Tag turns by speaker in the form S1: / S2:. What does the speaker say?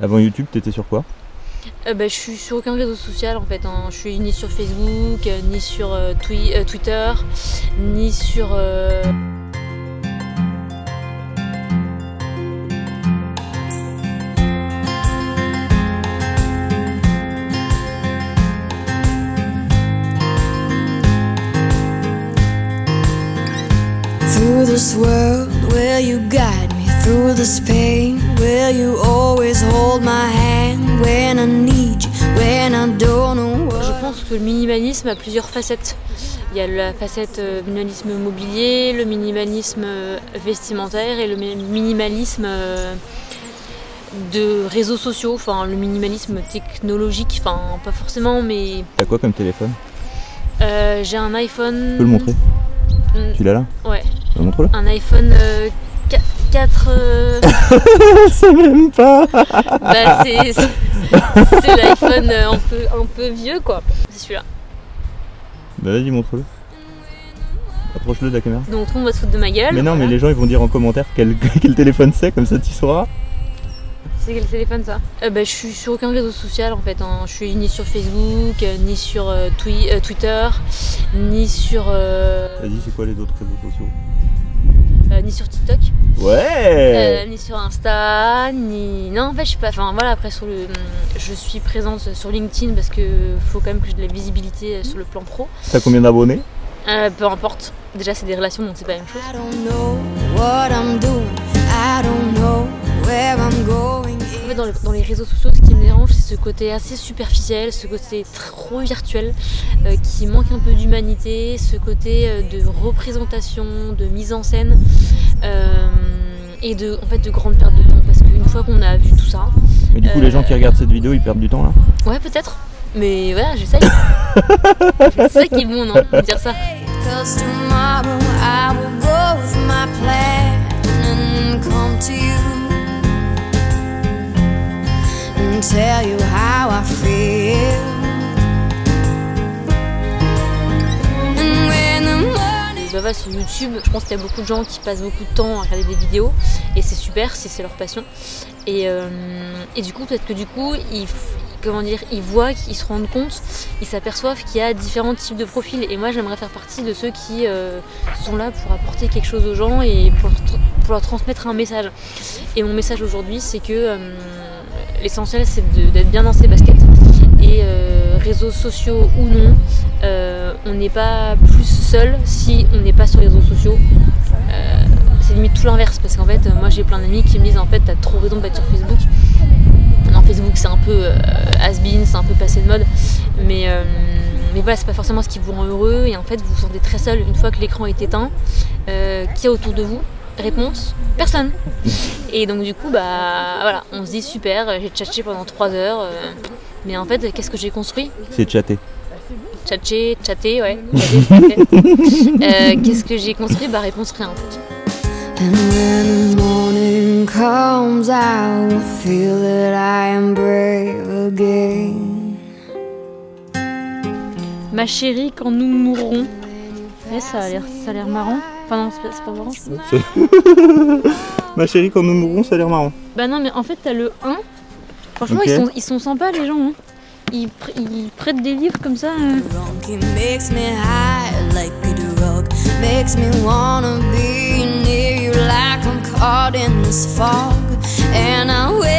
S1: Avant YouTube, t'étais sur quoi
S2: Euh, bah, je suis sur aucun réseau social en fait. hein. Je suis ni sur Facebook, euh, ni sur euh, Twi- euh, Twitter, ni sur. euh,
S3: Through this world, will you guide me? Through this pain, will you always hold my hand when I need you? When I don't know
S2: Je
S3: what
S2: pense que le minimalisme a plusieurs facettes. Il y a la facette euh, minimalisme mobilier, le minimalisme euh, vestimentaire et le mi- minimalisme euh, de réseaux sociaux, enfin le minimalisme technologique, enfin pas forcément, mais
S1: T'as quoi comme téléphone?
S2: Euh, j'ai un iPhone.
S1: Tu peux le montrer?
S2: Mm,
S1: Tu l'as là?
S2: Ouais,
S1: Bah, Montre-le.
S2: un iPhone euh, 4.
S1: Ça même pas
S2: bah, c'est c'est l'iPhone euh, un peu, un peu vieux quoi. C'est celui-là.
S1: Bah vas-y, montre-le. Approche-le de la caméra.
S2: Donc tout le monde va se foutre de ma gueule.
S1: Mais non, mais les gens ils vont dire en commentaire quel, quel téléphone c'est, comme ça tu sauras.
S2: C'est quel téléphone ça? Euh, bah, Je suis sur aucun réseau social en fait. hein. Je suis ni sur Facebook, euh, ni sur euh, Twi- euh, Twitter, ni sur, euh,
S1: Vas-y, c'est quoi les autres réseaux sociaux?
S2: euh, ni sur TikTok,
S1: Ouais
S2: euh, ni sur Insta, ni. Non, en fait, je suis pas. Enfin voilà, après, sur le... je suis présente sur LinkedIn parce que faut quand même que j'ai de la visibilité euh, sur le plan pro.
S1: T'as combien d'abonnés?
S2: Euh, peu importe. Déjà, c'est des relations donc c'est pas la même chose.
S3: I don't know what I'm doing. I don't know where I'm going.
S2: En fait, dans, le- dans les réseaux sociaux, ce qui me dérange, c'est ce côté assez superficiel, ce côté trop virtuel, euh, qui manque un peu d'humanité, ce côté euh, de représentation, de mise en scène, et de, en fait, de grande perte de temps. Parce qu'une fois qu'on a vu tout ça,
S1: Mais du coup,
S2: Euh,
S1: les gens qui regardent cette vidéo ils perdent du temps là
S2: ouais, peut-être. Mais voilà, j'essaye. c'est ça qui est bon, non De dire ça. Sur YouTube, je pense qu'il y a beaucoup de gens qui passent beaucoup de temps à regarder des vidéos et c'est super si c'est leur passion. Et, euh, et du coup, peut-être que du coup, ils, comment dire, ils voient, ils se rendent compte, ils s'aperçoivent qu'il y a différents types de profils. Et moi, j'aimerais faire partie de ceux qui euh, sont là pour apporter quelque chose aux gens et pour, leur transmettre un message. Et mon message aujourd'hui, c'est que euh, l'essentiel, c'est d'être bien dans ses baskets. Et réseaux sociaux ou non, on n'est pas plus seul si on n'est pas sur les réseaux sociaux. Euh, c'est limite tout l'inverse parce qu'en fait, moi j'ai plein d'amis qui me disent en fait, t'as trop raison d'être sur Facebook. Non, Facebook c'est un peu euh, has-been, c'est un peu passé de mode, mais, euh, mais voilà, c'est pas forcément ce qui vous rend heureux et en fait, vous vous sentez très seul une fois que l'écran est éteint. Euh, qui est autour de vous Réponse personne. Et donc, du coup, bah voilà, on se dit super, j'ai tchatché pendant 3 heures, mais en fait, qu'est-ce que j'ai construit?
S1: C'est chatter.
S2: Tchatcher, chatter, ouais. Euh, Qu'est-ce que j'ai construit? Bah réponse rien en fait.
S3: and when the morning comes, I will feel that I am brave again.
S2: Ma chérie, quand nous mourrons. Ouais, ça a l'air, ça a l'air marrant. Enfin non, c'est pas, marrant. je.
S1: Ma chérie, quand nous mourrons, ça a l'air marrant.
S2: Bah non, mais en fait t'as le 1. Franchement, ils, sont, ils sont sympas les gens. hein. Ils, pr- prêtent des livres comme ça.
S3: drunk, it makes me high like a drug. Makes me wanna be near you like I'm caught in this fog. And I wait for